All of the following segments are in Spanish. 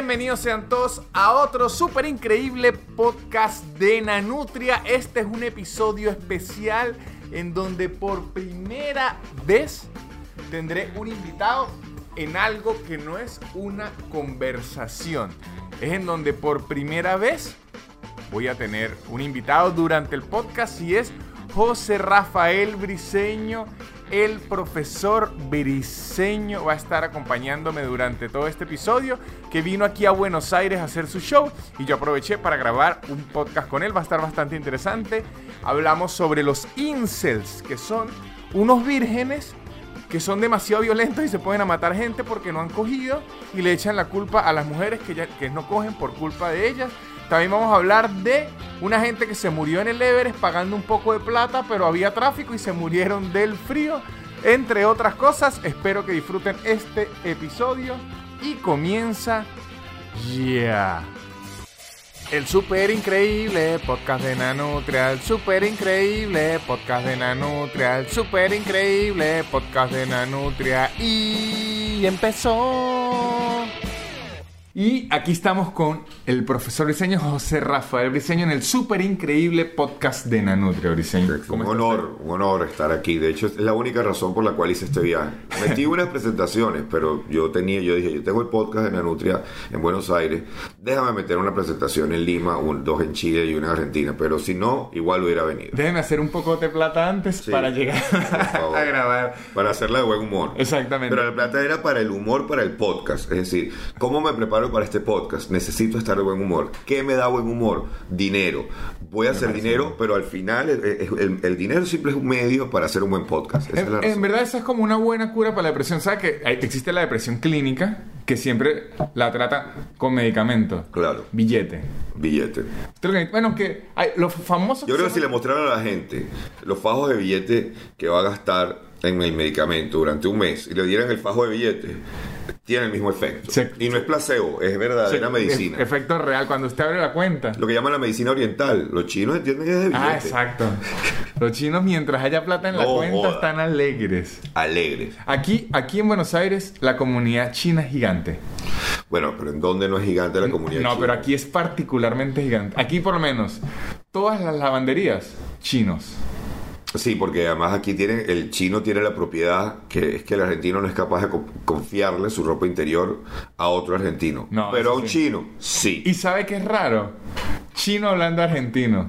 Bienvenidos sean todos a otro súper increíble podcast de Nanutria. Este es un episodio especial en donde por primera vez tendré un invitado en algo que no es una conversación. Es en donde por primera vez voy a tener un invitado durante el podcast y es José Rafael Briseño. El profesor Briseño va a estar acompañándome durante todo este episodio, que vino aquí a Buenos Aires a hacer su show y yo aproveché para grabar un podcast con él, va a estar bastante interesante. Hablamos sobre los incels, que son unos vírgenes que son demasiado violentos y se pueden a matar gente porque no han cogido y le echan la culpa a las mujeres que, ya, que no cogen por culpa de ellas. También vamos a hablar de una gente que se murió en el Everest pagando un poco de plata, pero había tráfico y se murieron del frío. Entre otras cosas, espero que disfruten este episodio y comienza ya. El super increíble podcast de Nanutria, el super increíble podcast de Nanutria, el super increíble podcast de Nanutria y empezó. Y aquí estamos con el profesor Briseño José Rafael Briseño en el súper increíble podcast de Nanutria Briseño. Un honor, un honor estar aquí. De hecho, es la única razón por la cual hice este viaje. Metí unas presentaciones, pero yo tenía, yo dije, yo tengo el podcast de Nanutria en Buenos Aires. Déjame meter una presentación en Lima, un, dos en Chile y una en Argentina. Pero si no, igual hubiera venido. Déjenme hacer un poco de plata antes Sí, para llegar a grabar. Para hacerla de buen humor. Exactamente. Pero la plata era para el humor, para el podcast. Es decir, ¿cómo me preparo para este podcast? Necesito estar de buen humor. ¿Qué me da buen humor? Dinero. Voy a hacer dinero, pero al final el, el- el dinero siempre es un medio para hacer un buen podcast. Esa es la En, razón. en verdad esa es como una buena cura para la depresión. ¿Sabes que existe la depresión clínica que siempre la trata con medicamentos? Claro, Billete. billete. Que- Bueno, que hay, los famosos... Yo creo que son- si le mostraran a la gente los fajos de billete que va a gastar en el medicamento durante un mes y le dieran el fajo de billete, tiene el mismo efecto. Y no es placebo, es verdadera Sí, medicina. Efecto real. Cuando usted abre la cuenta. Lo que llaman la medicina oriental. Los chinos entienden que es de billete. Ah, exacto. Los chinos, mientras haya plata en la No cuenta, joda. están alegres. Alegres. Aquí, aquí en Buenos Aires, la comunidad china es gigante. Bueno, pero ¿en dónde no es gigante la comunidad No, china? pero aquí es particularmente gigante. Aquí, por lo menos, todas las lavanderías, chinos. Sí, porque además aquí tienen, el chino tiene la propiedad que es que el argentino no es capaz de co- confiarle su ropa interior a otro argentino. No, pero a un sí. chino, sí. ¿Y sabe qué es raro? Chino hablando argentino.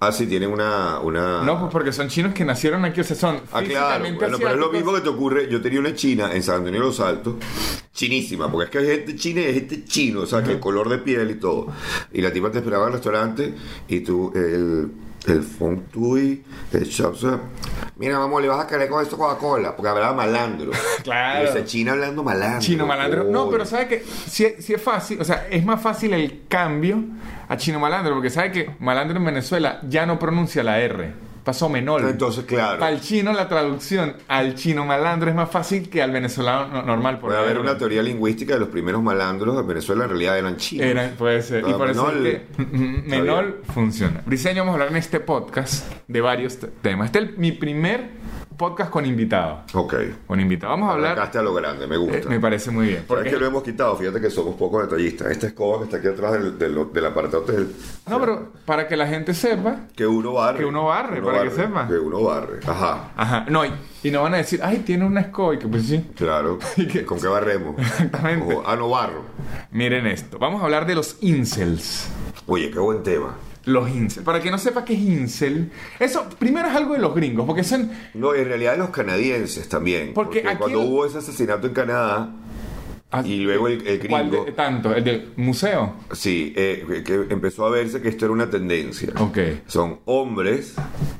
Ah, sí, tienen una... una... No, pues porque son chinos que nacieron aquí, o sea, son Ah, claro. Bueno, pero es lo mismo que te ocurre. Yo tenía una china en San Antonio de los Altos, chinísima, porque es que hay gente china y hay gente chino, o sea, que el color de piel y todo. Y la tipa te esperaba en el restaurante y tú, el, el feng tui, el sea, mira, vamos, le vas a querer con esto Coca-Cola, porque hablaba malandro. Claro. Y esa china hablando malandro. Chino malandro. No, pero sabe que si, si es fácil, o sea, es más fácil el cambio a chino malandro, porque sabe que malandro en Venezuela ya no pronuncia la R. Pasó menor. Entonces, claro. El chino la traducción al chino malandro es más fácil que al venezolano no- normal. por Puede haber una teoría lingüística de los primeros malandros en Venezuela en realidad eran chinos. Era- puede ser. y por eso Menol. es que Menol funciona. Briseño, vamos a hablar en este podcast de varios te- temas. Este es el- mi primer podcast con invitado. Ok. Con invitado. Vamos a hablar. A lo grande, me gusta. eh, me parece muy bien. Porque es que lo hemos quitado, fíjate que somos poco detallistas. Esta escoba que está aquí atrás del, del, del apartado del, no, pero para que la gente sepa. que uno barre. Que uno barre, para que sepa. Que uno barre. Ajá, Ajá. No, y, y no van a decir, ay, tiene una escoba. Y que pues sí. claro. ¿Y qué? ¿Con qué barremos? Exactamente. Ojo, ah, no barro. Miren esto. Vamos a hablar de los incels. Oye, qué buen tema. Los incels. Para que no sepa qué es incel. Eso primero es algo de los gringos. Porque son. No, en realidad de los canadienses también. Porque Porque, aquí cuando el- hubo ese asesinato en Canadá y luego el, el ¿Cuál gringo, de- tanto? ¿El del museo? sí, eh, que- empezó a verse que esto era una tendencia. Ok. Son hombres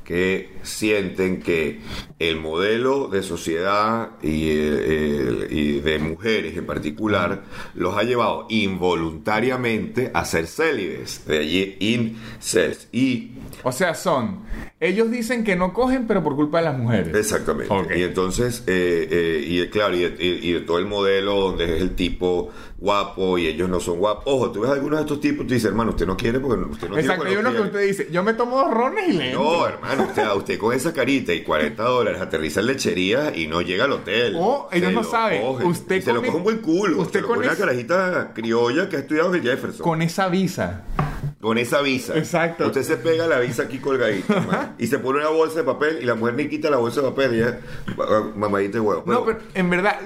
que sienten que el modelo de sociedad y, el- el- y de mujeres en particular los ha llevado involuntariamente a ser célibes. De allí incels. Y O sea, son. Ellos dicen que no cogen, pero por culpa de las mujeres. Exactamente. Y entonces, eh, eh, y eh, claro, y, y- todo el modelo donde es el tipo guapo y ellos no son guapos. Ojo, tú ves algunos de estos tipos y tú dices, hermano, usted no quiere porque usted no quiere Exacto, hay no uno que quiere". usted dice, yo me tomo dos rones y le entro. No, hermano, usted, a usted con esa carita y 40 dólares aterriza en lechería y no llega al hotel. O ellos no saben, coge. usted se lo coge un buen culo. usted con coge una carajita criolla que ha estudiado en el Jefferson. Con esa visa. Esa visa. Exacto. Usted se pega la visa aquí colgadita. man, y se pone una bolsa de papel y la mujer ni quita la bolsa de papel y ah, mamadita de huevo. No, pero en verdad,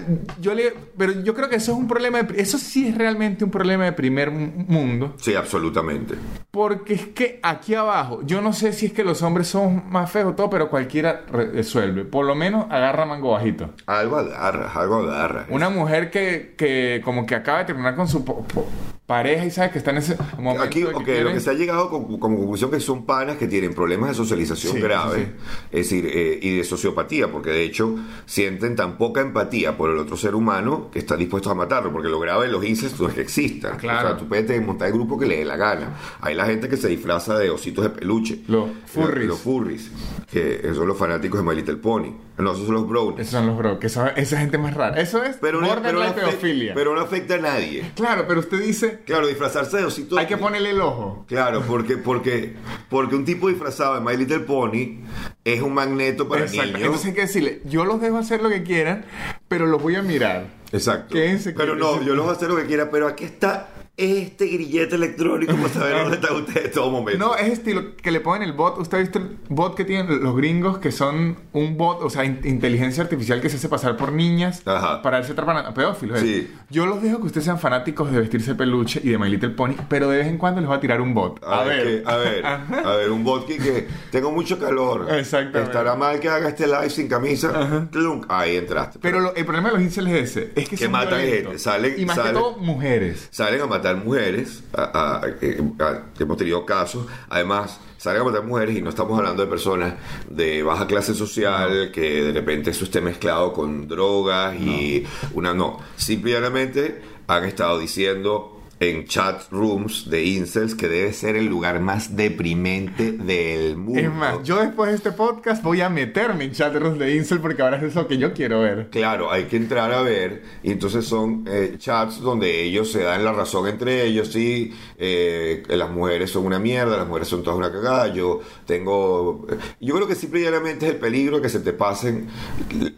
yo le, pero yo creo que eso es un problema, de- eso sí es realmente un problema de primer mu- mundo, Sí, absolutamente. porque es que aquí abajo, yo no sé si es que los hombres son más feos o todo, pero cualquiera re- resuelve, por lo menos agarra mango bajito. Algo agarra, algo agarra. Una mujer que, que como que acaba de terminar con su po- po- pareja y sabe que está en ese momento Aquí, de que lo que se ha llegado con- como conclusión que son panas que tienen problemas de socialización Sí, graves, sí, es decir, eh, y de sociopatía, porque de hecho sienten tan poca empatía por el otro ser humano que están dispuestos a matarlo, porque lo grave de los incestos no es que existan. Claro. O sea, tú puedes montar el grupo que le dé la gana. Hay la gente que se disfraza de ositos de peluche. Los furries. Los furries, que son los fanáticos de My Little Pony. No, esos son los brownies. Esos son los bro, que esa gente más rara. Eso es Pero no, pero, no afecta, pero no afecta a nadie. Claro, pero usted dice, Claro, disfrazarse de osito hay que ponerle el ojo. Claro, porque, porque, porque un tipo disfrazado de My Little Pony es un magneto para Exacto. niños. Entonces hay que decirle, yo los dejo hacer lo que quieran, pero los voy a mirar. Exacto. Quédense Pero no, yo los voy a hacer lo que quiera, pero aquí está este grillete electrónico para saber dónde está usted en todo momento. No, es estilo que le ponen el bot. ¿Usted ha visto el bot que tienen los gringos que son un bot, o sea, in- inteligencia artificial que se hace pasar por niñas Ajá. para tratar a pedófilos? Sí. Yo los dejo que ustedes sean fanáticos de vestirse peluche y de My Little Pony, pero de vez en cuando les va a tirar un bot. A, ver, que- a ver, a ver, un vodka que tengo mucho calor. Exactamente. Estará mal que haga este live sin camisa. Clunk. Ahí entraste. Pero lo- el problema de los incels es ese. Es que, Que son matan gente, salen- Y más salen- que todo, mujeres. salen a matar mujeres, a- a- a- hemos tenido casos, además salen a matar mujeres y no estamos hablando de personas de baja clase social que de repente eso esté mezclado con drogas y una no, simplemente han estado diciendo en chat rooms de incels que debe ser el lugar más deprimente del mundo. Es más, yo después de este podcast voy a meterme en chatrooms de incel porque ahora es eso que yo quiero ver. Claro, hay que entrar a ver. Y entonces son eh, chats donde ellos se dan la razón entre ellos. Sí, eh, las mujeres son una mierda, las mujeres son todas una cagada. Yo tengo. eh, Yo creo que simple y llanamente es el peligro que se te pasen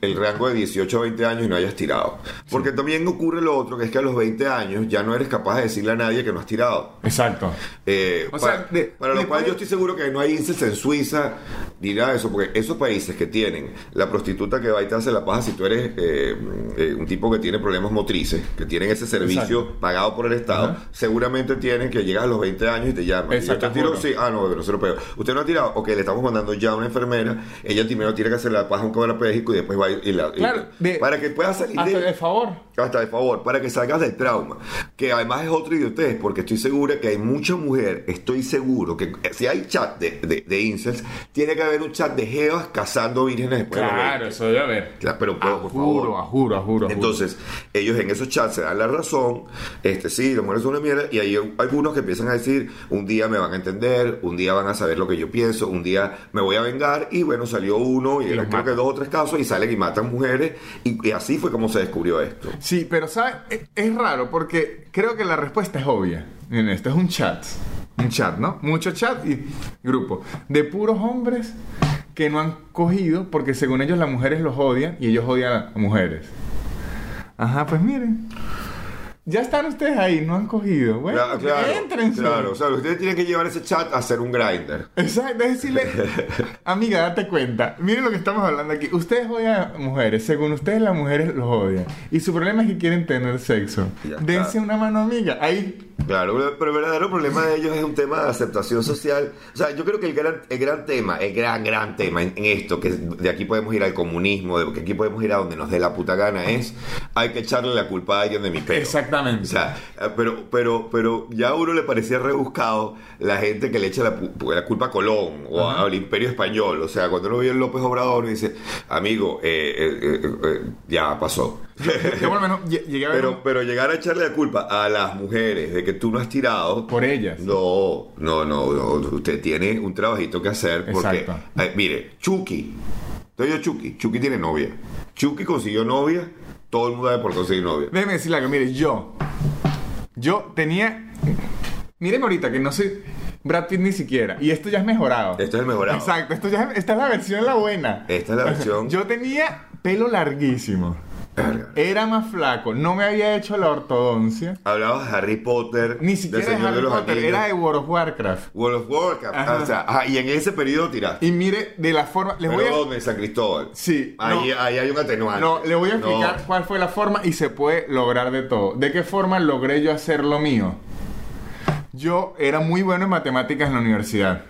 el rango de 18 a 20 años y no hayas tirado. Porque también ocurre lo otro, que es que a los 20 años ya no eres capaz de decirle a nadie que no has tirado. Exacto. Eh, O para, sea, de- para lo cual yo estoy seguro que no hay incels en Suiza ni nada de eso, porque esos países que tienen la prostituta que va y te hace la paja si tú eres eh, eh, un tipo que tiene problemas motrices, que tienen ese servicio Exacto. pagado por el Estado, Ajá. seguramente tienen que llegar a los 20 años y te llaman. Y yo Exacto, te tiro, sí, ah, no, pero se lo pego. Usted no ha tirado, ok, le estamos mandando ya a una enfermera, ella primero tiene que hacer la paja a un cuadrapléjico y después va y la. y- Claro, de- para que pueda salir Hasta de- de favor. hasta de favor, para que salgas del trauma. Que además es otro idiotez, porque estoy segura que hay mucha mujer, estoy seguro que eh, si hay chat de, de, de incels, tiene que haber un chat de jevas cazando vírgenes después Claro, 20. eso debe haber. Claro, pero por, por juro, favor. juro, juro. Entonces, ellos en esos chats se dan la razón, este sí, las mujeres son una mierda, y hay algunos que empiezan a decir, un día me van a entender, un día van a saber lo que yo pienso, un día me voy a vengar, y bueno, salió uno, y, Y creo que dos o tres casos, y salen y matan mujeres, y, y así fue como se descubrió esto. Sí, pero ¿sabes? Es, es raro porque creo que la respuesta es obvia. Miren, esto es un chat. Un chat, ¿no? Mucho chat y grupo. De puros hombres que no han cogido porque según ellos las mujeres los odian y ellos odian a mujeres. Ajá, pues miren. Ya están ustedes ahí, no han cogido. Bueno, Claro, claro, éntrense. claro, o sea, ustedes tienen que llevar ese chat a hacer un grinder. Exacto, es decirle, amiga, date cuenta. Miren lo que estamos hablando aquí. Ustedes odian a mujeres. Según ustedes, las mujeres los odian. Y su problema es que quieren tener sexo. Dense una mano, amiga. Ahí. Claro, pero el verdadero problema de ellos es un tema de aceptación social. O sea, yo creo que el gran, el gran tema, el gran, gran tema en, en esto, que de aquí podemos ir al comunismo, de que aquí podemos ir a donde nos dé la puta gana, es hay que echarle la culpa a alguien de mi peo. Exactamente. O sea, eh, pero, pero, pero ya a uno le parecía rebuscado la gente que le echa la, culpa a Colón o al Imperio Español. O sea, cuando uno ve a López Obrador, uno dice, amigo, eh, eh, eh, ya pasó. Yo por lo menos lle- llegué a ver Pero, pero llegar a echarle la culpa a las mujeres de que tú no has tirado. por ellas. No, no, no, no. Usted tiene un trabajito que hacer porque. Exacto. mire, Chucky. Estoy yo Chucky. Chucky tiene novia. Chucky consiguió novia. Todo el mundo sabe por conseguir novia. Déjeme decirle algo. Mire, yo. Yo tenía. Miren ahorita que no soy. Brad Pitt ni siquiera. Y esto ya es mejorado. Esto es el mejorado. Exacto, esto ya es- esta es la versión la buena. Esta es la versión. Yo tenía pelo larguísimo. Verga. Era más flaco. No me había hecho la ortodoncia. Hablabas de Harry Potter. Ni siquiera de Señor Harry los Potter. Anillos, Era de World of Warcraft. World of Warcraft. Ajá. O sea, ajá, y en ese periodo tiraste. Y mire, de la forma... Les Pero voy a... ¿dónde? En San Cristóbal. Sí, Ahí, no. ahí hay un atenuante. No, le voy a explicar No. cuál fue la forma y se puede lograr de todo. ¿De qué forma logré yo hacer lo mío? Yo era muy bueno en matemáticas en la universidad.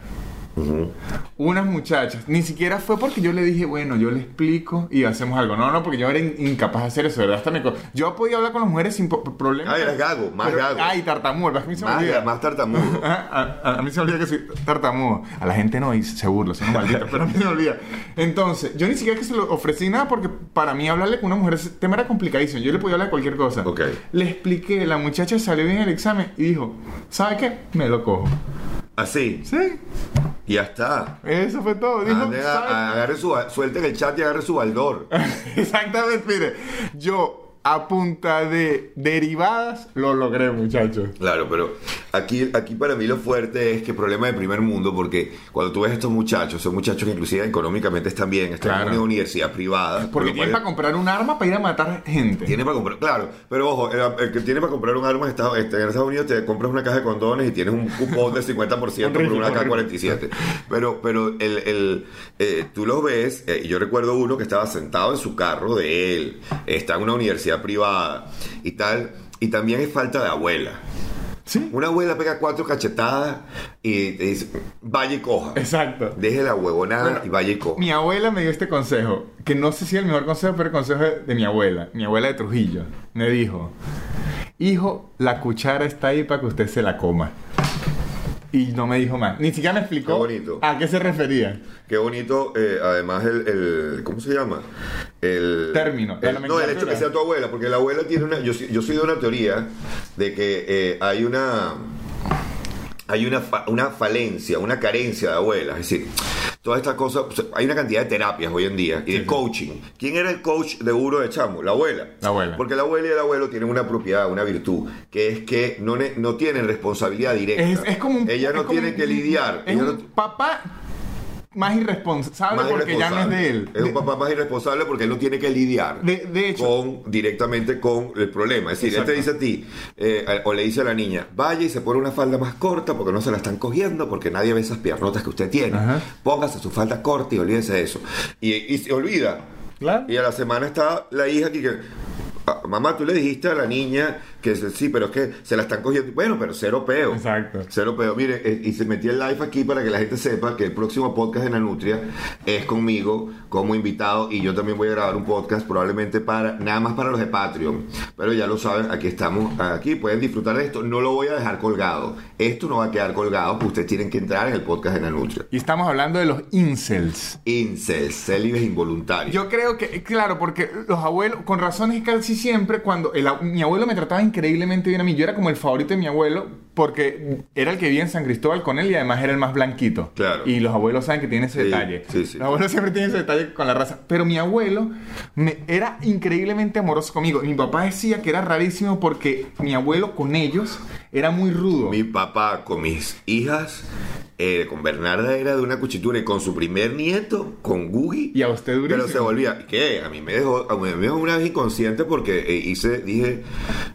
Unas muchachas, ni siquiera fue porque yo le dije, bueno, yo le explico y hacemos algo. No, no, porque yo era in- incapaz de hacer eso, verdad. Hasta me yo podía hablar con las mujeres sin problema. Ah, eras gago, más Pero- gago. Ay, tartamudo, a mí se me Más, olvida. más tartamudo. A, a- a mí se me olvida que soy tartamudo. A la gente no, y se burla, son malditos, pero a mí se me olvida. Entonces, yo ni siquiera que se lo ofrecí nada porque para mí hablarle con una mujer, ese tema era complicadísimo. Yo le podía hablar de cualquier cosa. Ok. Le expliqué, la muchacha salió bien el examen y dijo, ¿sabe qué? Me lo cojo. Así. Sí, Y ya está. eso fue todo. Dijo, Ande, a- "¿Sabe a- agarre su, suelten el chat y agarre su baldor. Exactamente, mire, yo a punta de derivadas lo logré, muchachos. Claro, pero aquí, aquí para mí lo fuerte es que problema de primer mundo, porque cuando tú ves estos muchachos, son muchachos que inclusive económicamente están bien, están Claro. en una universidad privada. Porque tienen para comprar un arma para ir a matar gente. Tiene para comprar, claro, pero ojo, el, que tiene para comprar un arma en Estados, este, en Estados Unidos te compras una caja de condones y tienes un cupón de 50% por una horrible. K-47. Pero, pero el, el, eh, tú los ves, eh, y yo recuerdo uno que estaba sentado en su carro de él, está en una universidad privada y tal, y también es falta de abuela. Sí. Una abuela pega cuatro cachetadas y te dice, vaya y coja. Exacto. Deje la huevonada Bueno, y vaya y coja. Mi abuela me dio este consejo, que no sé si es el mejor consejo, pero el consejo de, de mi abuela, mi abuela de Trujillo. Me dijo, hijo, la cuchara está ahí para que usted se la coma. Y no me dijo más. Ni siquiera me explicó Qué bonito. a qué se refería. Qué bonito, eh, además, el, el- ¿Cómo se llama? El. Término, el- no, el hecho que sea tu abuela, porque la abuela tiene una. Yo, yo soy de una teoría de que eh, hay una. Hay una, fa- una falencia, una carencia de abuelas. Es decir, todas estas cosas. o sea, hay una cantidad de terapias hoy en día y de coaching. ¿Quién era el coach de Uro de Chamo? La abuela. La abuela. Porque la abuela y el abuelo tienen una propiedad, una virtud, que es que no, no tienen responsabilidad directa. Es, es como un... Ella no tiene que lidiar. Es ella un no- papá más irresponsable más porque ya no es irresponsable. de él. Es un papá más irresponsable porque él no tiene que lidiar De, de hecho, con directamente con el problema. Es decir, él te dice a ti, eh, o le dice a la niña, vaya y se pone una falda más corta porque no se la están cogiendo, porque nadie ve esas piernotas que usted tiene. Ajá. Póngase su falda corta y olvídese de eso. Y, y se olvida. Claro. Y a la semana está la hija aquí que. "Ah, Mamá, tú le dijiste a la niña que sí, pero es que se la están cogiendo. Bueno, pero cero peo. Exacto. Cero peo. Mire, eh, y se metí el live aquí para que la gente sepa que el próximo podcast de Nanutria es conmigo como invitado y yo también voy a grabar un podcast probablemente para nada más para los de Patreon. Pero ya lo saben, aquí estamos, aquí pueden disfrutar de esto. No lo voy a dejar colgado. Esto no va a quedar colgado, pues ustedes tienen que entrar en el podcast de Nanutria. y estamos hablando de los incels. Incels, célibes involuntarios. Yo creo que, claro, porque los abuelos, con razones casi siempre, cuando el mi abuelo me trataba increíblemente bien a mí, yo era como el favorito de mi abuelo, porque era el que vivía en San Cristóbal con él y además era el más blanquito. Claro. Y los abuelos saben que tiene ese Sí, detalle. sí, sí. Los abuelos siempre tienen ese detalle con la raza. Pero mi abuelo me, era increíblemente amoroso conmigo. Mi papá decía que era rarísimo porque mi abuelo con ellos era muy rudo. Mi papá con mis hijas, eh, con Bernarda era de una cuchitura y con su primer nieto, con Gugi. Y a usted durísimo. Pero se volvía, ¿qué? A mí me dejó, a mí me dejó una vez inconsciente porque eh, hice, dije,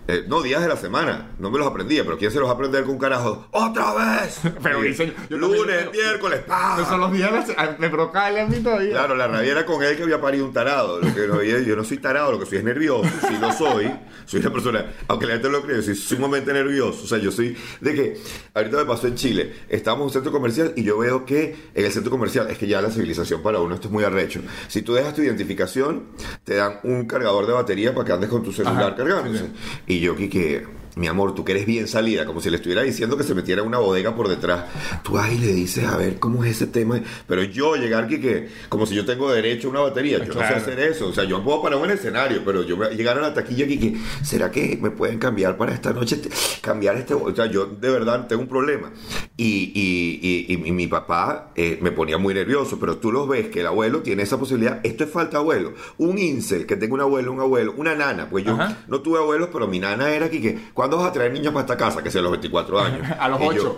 eh, no, días de la semana, no me los aprendía, pero ¿quién se los va a aprender con un carajo? ¡Otra vez! Pero hice- yo también- lunes, miércoles, ¡pah! Esos son los días, de la- me provocaba a mí todavía. Claro, la rabia era con él que había parido un tarado. Lo que no había- yo no soy tarado, lo que soy es nervioso. Si lo soy, soy una persona, aunque la gente lo cree, soy sumamente nervioso. O sea, yo soy de que, ahorita me pasó en Chile, estábamos en un centro comercial y yo veo que en el centro comercial, es que ya la civilización para uno esto es muy arrecho. Si tú dejas tu identificación, te dan un cargador de batería para que andes con tu celular Ajá, cargándose. Y yo, que mi amor, tú que eres bien salida, como si le estuviera diciendo que se metiera en una bodega por detrás. Tú ahí le dices, a ver, ¿cómo es ese tema? Pero yo llegar aquí que, como si yo tengo derecho a una batería, yo no sé hacer eso. O sea, yo puedo parar en el escenario, pero yo llegar a la taquilla aquí que, ¿será que me pueden cambiar para esta noche? Cambiar este, o sea, yo de verdad tengo un problema. Y, y- y- y mi papá eh, me ponía muy nervioso, pero tú los ves que el abuelo tiene esa posibilidad. Esto es falta de abuelo. Un incel que tenga un abuelo, un abuelo, una nana. Pues yo Ajá. no tuve abuelos, pero mi nana era aquí que, ¿cuándo vas a traer niños para esta casa? Que sea a los 24 años. A los Y yo- ocho.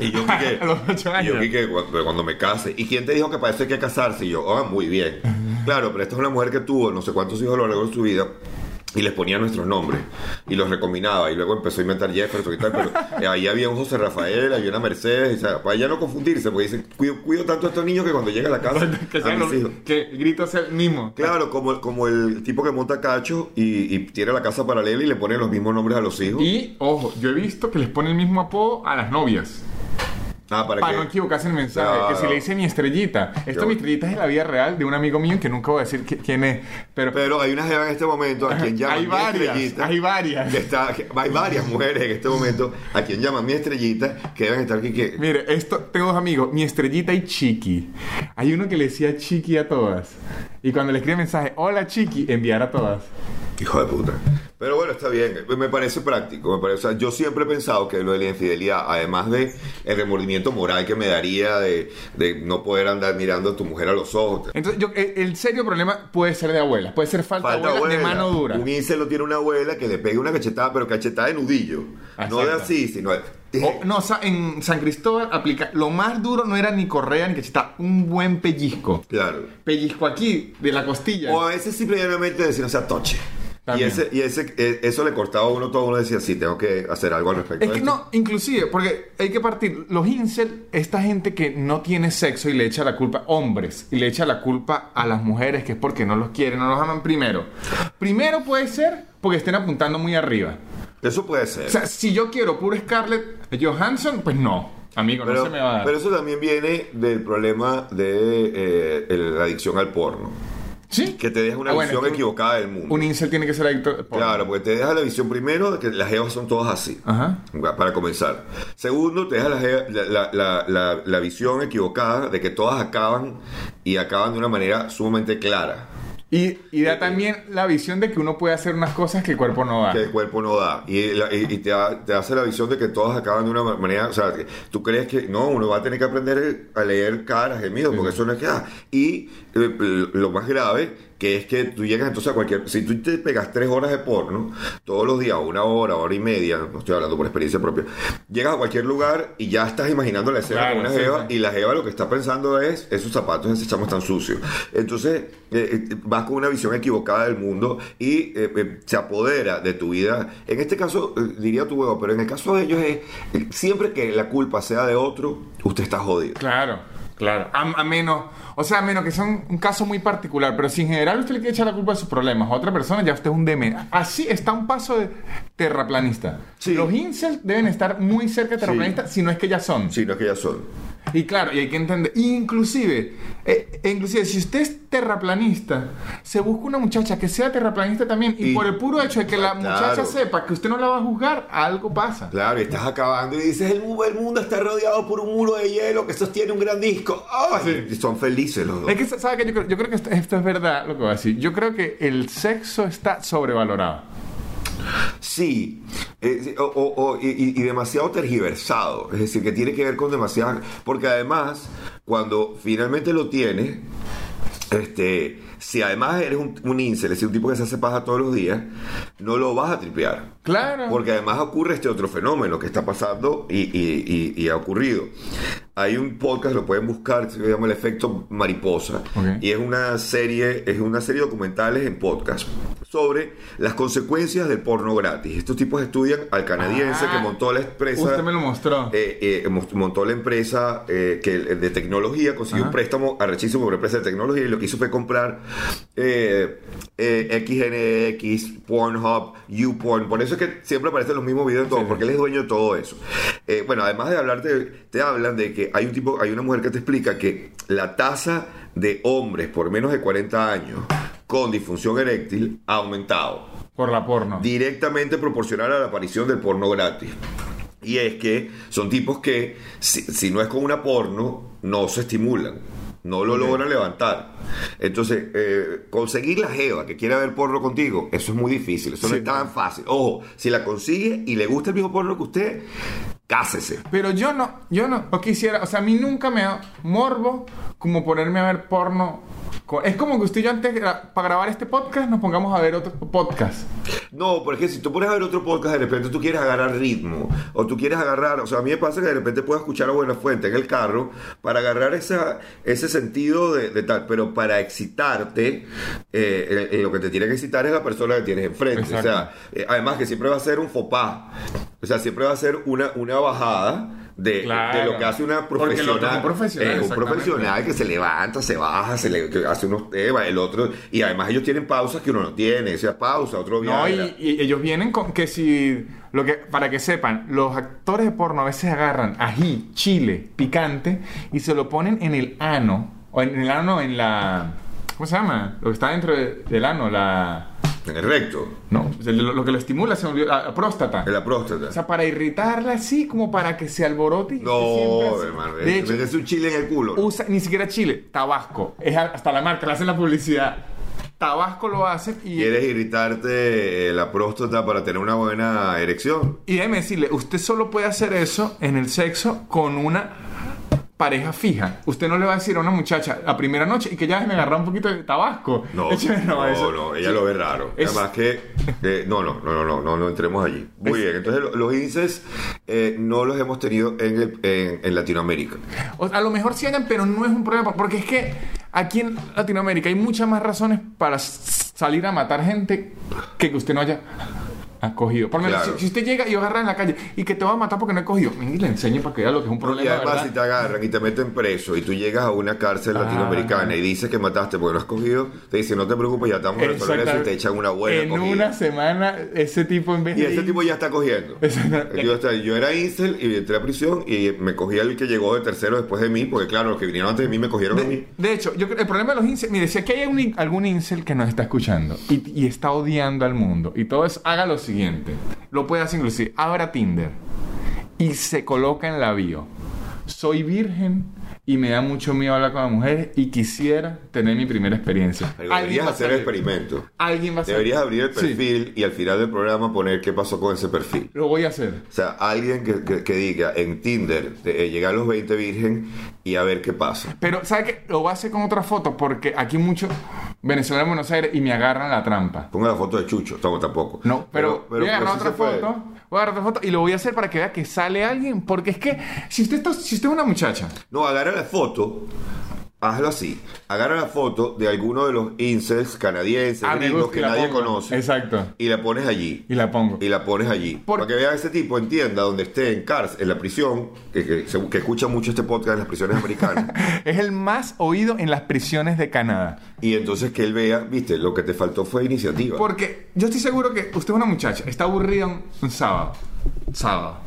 Y yo, Quique, A los ocho y yo, años. Quique, cuando, cuando me case. ¿Y quién te dijo que para eso hay que casarse? Y yo, ah, muy bien. Claro, pero esta es una mujer que tuvo no sé cuántos hijos a lo largo de su vida. Y les ponía nuestros nombres y los recombinaba y luego empezó a inventar Jefferson y tal, pero eh, ahí había un José Rafael, había una Mercedes, y, o sea, para ya no confundirse, porque dicen, cuido, cuido tanto a estos niños que cuando llega a la casa, que, a mis hijos. que sea el mismo. Claro, como, como el tipo que monta cacho y, y tiene la casa paralela y le pone los mismos nombres a los hijos. Y, ojo, yo he visto que les pone el mismo apodo a las novias. Ah, para, Para que no equivocarse el mensaje. Que si le dice mi estrellita. Esto Yo- mi estrellita es la vida real de un amigo mío que nunca voy a decir qui- quién es. Pero, Pero hay una jeva en este momento a quien llaman hay mi varias. estrellita. Hay varias. que está, que- hay varias mujeres en este momento a quien llaman mi estrellita que deben estar aquí que Mire, esto, tengo dos amigos, mi estrellita y Chiqui. Hay uno que le decía Chiqui a todas. Y cuando le escribe mensaje, hola Chiqui, enviar a todas. hijo de puta pero bueno está bien me parece práctico me parece, o sea, yo siempre he pensado que lo de la infidelidad además de el remordimiento moral que me daría de, de no poder andar mirando a tu mujer a los ojos Entonces, yo, el, el serio problema puede ser de abuelas, puede ser falta, Falta de abuela, de abuela. mano dura. Un lo tiene una abuela que le pegue una cachetada, pero cachetada de nudillo. No de así, sino de- O- no, en San Cristóbal aplica. Lo más duro no era ni correa ni cacheta, un buen pellizco. Claro. Pellizco aquí, de la costilla. O a veces simplemente decir, o sea, toche. Y, También. ese, y ese, eh, eso le cortaba a uno todo. Uno decía, sí, tengo que hacer algo al respecto. Es que esto". no, inclusive, porque hay que partir. Los incel, esta gente que no tiene sexo y le echa la culpa, hombres, y le echa la culpa a las mujeres, que es porque no los quieren, no los aman primero. Primero puede ser porque estén apuntando muy arriba. Eso puede ser. O sea, si yo quiero puro Scarlett Johansson, pues no, amigo, pero, no se me va a dar. pero eso también viene del problema de eh, el- la adicción al porno. ¿Sí? Que te deja una Ah, bueno, visión un- equivocada del mundo. Un incel tiene que ser adicto al porno. Claro, porque te deja la visión primero de que las jevas son todas así. Ajá. Para comenzar. Segundo, te deja la- la- la visión equivocada de que todas acaban y acaban de una manera sumamente clara. Y, y da también la visión de que uno puede hacer unas cosas que el cuerpo no da. que el cuerpo no da. Y, la- y- y te, da- te hace la visión de que todas acaban de una ma- manera. O sea, que tú crees que no, uno va a tener que aprender a leer caras, gemidos, porque eso no es que. ah. Y eh, lo más grave, que es que tú llegas entonces a cualquier. Si tú te pegas tres horas de porno, todos los días, una hora, hora y media, no estoy hablando por experiencia propia, llegas a cualquier lugar y ya estás imaginando la escena Claro, con una sí, jeva sí. y la jeva lo que está pensando es: esos zapatos, ese chamo están sucios. Entonces, eh, eh, vas con una visión equivocada del mundo y eh, eh, se apodera de tu vida. En este caso, eh, diría tu huevo, pero en el caso de ellos es: siempre que la culpa sea de otro, usted está jodido. Claro, claro. A, a menos, o sea, a menos que sea un, un caso muy particular, pero si en general usted le quiere echar la culpa de sus problemas a otra persona, ya usted es un demente. Así está un paso de terraplanista. Sí. Los incels deben estar muy cerca de terraplanista, si no es que ya son. Si no es que ya son. Y claro, y hay que entender, inclusive, eh, e inclusive si usted es terraplanista, se busca una muchacha que sea terraplanista también, y, Y- por el puro hecho de que la Claro. muchacha sepa que usted no la va a juzgar, algo pasa. Claro, y estás acabando y dices, el, el mundo está rodeado por un muro de hielo que sostiene un gran disco. ¡Ay! Y son felices los dos. Es que, ¿sabe qué? Yo creo, yo creo que esto, esto es verdad lo que voy a decir. Yo creo que el sexo está sobrevalorado. Sí, eh, o- o- o- y, y- demasiado tergiversado, es decir, que tiene que ver con demasiado, porque además, cuando finalmente lo tienes, este, si además eres un, un incel, es decir, un tipo que se hace paja todos los días, no lo vas a tripear. Claro. Porque además ocurre este otro fenómeno que está pasando y, y- y- y ha ocurrido. Hay un podcast, lo pueden buscar, se llama El Efecto Mariposa. Ok. Y es una serie, es una serie de documentales en podcast sobre las consecuencias del porno gratis. Estos tipos estudian al canadiense Ah, que montó la empresa. Usted me lo mostró. eh, eh, mo- montó la empresa eh, que, de tecnología, consiguió Ajá. un préstamo por una empresa de tecnología y lo que hizo fue comprar eh, eh, XNX, Pornhub, YouPorn. Por eso es que siempre aparecen los mismos videos en todo, Sí. porque él es dueño de todo eso. Eh, bueno, además de hablarte, te hablan de que hay un tipo, hay una mujer que te explica que la tasa de hombres por menos de 40 años con disfunción eréctil ha aumentado Por la porno. directamente proporcional a la aparición del porno gratis. Y es que son tipos que, si, si no es con una porno, no se estimulan. No lo logran levantar. Entonces, eh, conseguir la jeva que quiera ver porno contigo, eso es muy difícil. Eso no es tan fácil. Ojo, si la consigue y le gusta el mismo porno que usted, Cásese. Pero yo no, yo no, no quisiera, o sea, a mí nunca me da morbo como ponerme a ver porno. Es como que usted y yo antes, para grabar este podcast, nos pongamos a ver otro podcast. No, porque si tú pones a ver otro podcast, de repente tú quieres agarrar ritmo, o tú quieres agarrar, o sea, a mí me pasa que de repente puedo escuchar a Buena Fuente en el carro para agarrar esa, ese sentido de, de tal, pero para excitarte, eh, eh, lo que te tiene que excitar es la persona que tienes enfrente. O sea, Exacto. eh, además que siempre va a ser un fopá, o sea, siempre va a ser una, una bajada. De, Claro. de lo que hace una profesional. un profesional, Eh, un exactamente. profesional que se levanta, se baja, se le que hace unos temas, el otro. Y además ellos tienen pausas que uno no tiene. O sea, pausa, otro No, Viagra. y, y ellos vienen con que si, lo que, para que sepan, los actores de porno a veces agarran ají, chile, picante y se lo ponen en el ano, o en el ano, en la, ¿cómo se llama? Lo que está dentro de- del ano, la, En el recto, no, lo, lo que lo estimula, se me olvidó, la, la próstata. en la próstata. O sea, para irritarla así, como para que se alborote. y no, hermano. De hecho, es un chile en el culo. usa ni siquiera chile, tabasco. Es hasta la marca, le hacen la publicidad. Tabasco lo hacen y... ¿Quieres irritarte eh, la próstata para tener una buena erección? Y déjeme decirle, usted solo puede hacer eso en el sexo con una pareja fija. Usted no le va a decir a una muchacha la primera noche y que ya me agarra un poquito de tabasco. No, no, eso- no, ella lo ve raro. Es- Además que, eh, no, no, no, no, no, no, no entremos allí. Muy Es- bien, entonces lo- los INSES eh, no los hemos tenido en, el- en, en Latinoamérica. O- a lo mejor sí hayan, pero no es un problema. Porque es que aquí en Latinoamérica hay muchas más razones para salir a matar gente que que usted no haya cogido. Por menos, Claro. si, si usted llega y agarra en la calle y que te va a matar porque no he cogido, y le enseño para que vea lo que es un Y problema. además, ¿verdad? si te agarran y te meten preso y tú llegas a una cárcel Ah. latinoamericana y dices que mataste porque no has cogido, te dicen, no te preocupes, ya estamos resolviendo eso y te echan una buena En cogida. una semana, ese tipo en vez Y de ir- tipo ya está cogiendo. Yo, está- yo era incel y entré a prisión y me cogía el que llegó de tercero después de mí, porque claro, los que vinieron antes de mí me cogieron a mí. De, de hecho, yo el problema de los incel, mire, si aquí hay un- algún incel que nos está escuchando y, y está odiando al mundo y todo eso, haga lo Lo puede hacer inclusive, abra Tinder y se coloca en la bio. Soy virgen y me da mucho miedo hablar con las mujeres y quisiera tener mi primera experiencia. Pero Alguien Deberías va a hacer el experimento. Alguien va a salir. Deberías abrir el Sí, perfil y al final del programa poner qué pasó con ese perfil. lo voy a hacer. O sea, alguien que, que- que diga en Tinder, eh, llegar a los 20 virgen y a ver qué pasa. Pero, ¿sabe qué? Lo voy a hacer con otra foto porque aquí muchos venezolanos en Buenos Aires y me agarran la trampa. Ponga la foto de Chucho, no, tampoco. No, pero, voy a agarrar sí otra foto. Voy a agarrar otra foto y lo voy a hacer para que vea que sale alguien. Porque es que si usted, está- si usted es una muchacha, No, agarra la foto, hazlo así. Agarra la foto de alguno de los incels canadienses, Ah, gringos que nadie pongo. conoce. Exacto. Y la pones allí. y la pongo. Y la pones allí. Por- Para que vea ese tipo, entienda, donde esté en cárcel, en la prisión, que, que, se- que escucha mucho este podcast en las prisiones americanas. Es el más oído en las prisiones de Canadá. y entonces que él vea, viste, lo que te faltó fue iniciativa. Porque yo estoy seguro que usted es una muchacha, está aburrida un, un sábado. Sábado.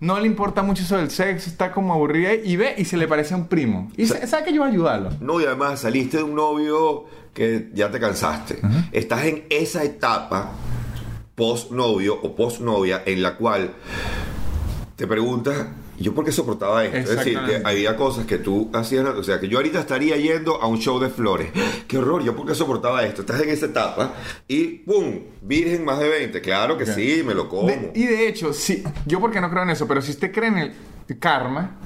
No le importa mucho eso del sexo, está como aburrida y ve y se le parece a un primo. Y sa- sabe que yo voy a ayudarlo. No, y además saliste de un novio que ya te cansaste. Estás en esa etapa post novio o post novia en la cual te preguntas, ¿yo por qué soportaba esto? Es decir, que había cosas que tú hacías, o sea, que yo ahorita estaría yendo a un show de flores. ¡Qué horror! ¿Yo por qué soportaba esto? Estás en esa etapa y ¡pum! Virgen más de 20. Claro que sí, me lo como. De- y de hecho, sí, yo porque no creo en eso, pero si usted cree en el karma,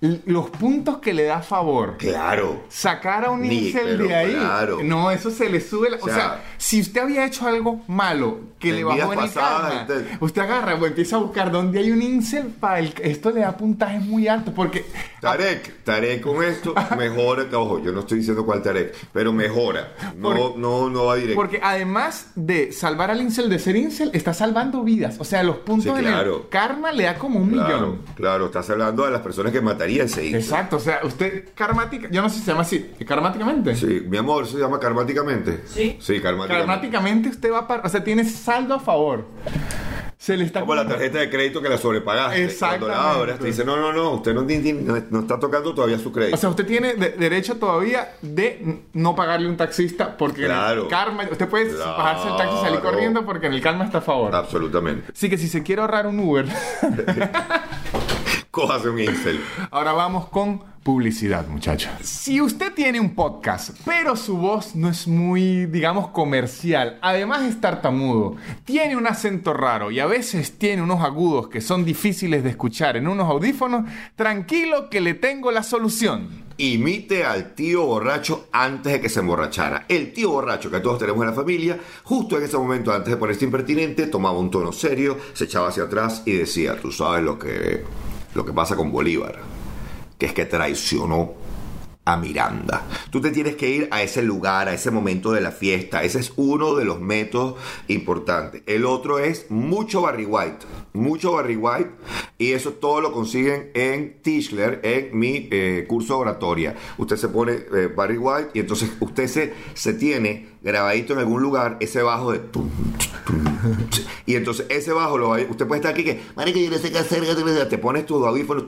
los puntos que le da a favor Claro. sacar a un incel de ahí, claro. no, eso se le sube. La, o, sea, sea, si usted había hecho algo malo que le bajó en el karma, usted agarra o empieza a buscar dónde hay un incel para el, esto le da puntajes muy altos porque Tarek, Tarek con esto mejora, ojo, yo no estoy diciendo cuál Tarek, pero mejora. No, Porque- no, no va directo. Porque además de salvar al incel de ser incel, está salvando vidas. O sea, los puntos Sí, en el claro. karma le da como un Claro, millón. claro, estás hablando de las personas que ese hijo. Exacto, o sea, usted karmática, yo no sé si se llama así, karmáticamente. Sí, mi amor, ¿eso se llama karmáticamente? Sí. Sí, karmáticamente. Karmáticamente usted va para, o sea, tiene saldo a favor. Se le está Como la tarjeta de crédito que la sobrepagaste. Cuando la te dice, no, no, no, usted no, no, no está tocando todavía su crédito. O sea, usted tiene de- derecho todavía de no pagarle un taxista porque en Claro. el karma, usted puede Claro. bajarse el taxi y salir corriendo porque en el karma está a favor. Absolutamente. Así que si se quiere ahorrar un Uber, Cójase un incel. ahora vamos con Publicidad, muchachos. Si usted tiene un podcast, pero su voz no es muy, digamos, comercial, además es tartamudo, tiene un acento raro y a veces tiene unos agudos que son difíciles de escuchar en unos audífonos, tranquilo que le tengo la solución. Imite al tío borracho antes de que se emborrachara. El tío borracho que todos tenemos en la familia, justo en ese momento antes de ponerse impertinente, tomaba un tono serio, se echaba hacia atrás y decía, tú sabes lo que, lo que pasa con Bolívar que es que traicionó a Miranda. Tú te tienes que ir a ese lugar, a ese momento de la fiesta. Ese es uno de los métodos importantes. El otro es mucho Barry White. Mucho Barry White. Y eso todo lo consiguen en Tischler, en mi eh, curso de oratoria. Usted se pone eh, Barry White y entonces usted se, se tiene grabadito en algún lugar ese bajo de... y entonces ese bajo lo va, usted puede estar aquí que... que yo sé qué hacer. Te pones tu audífono.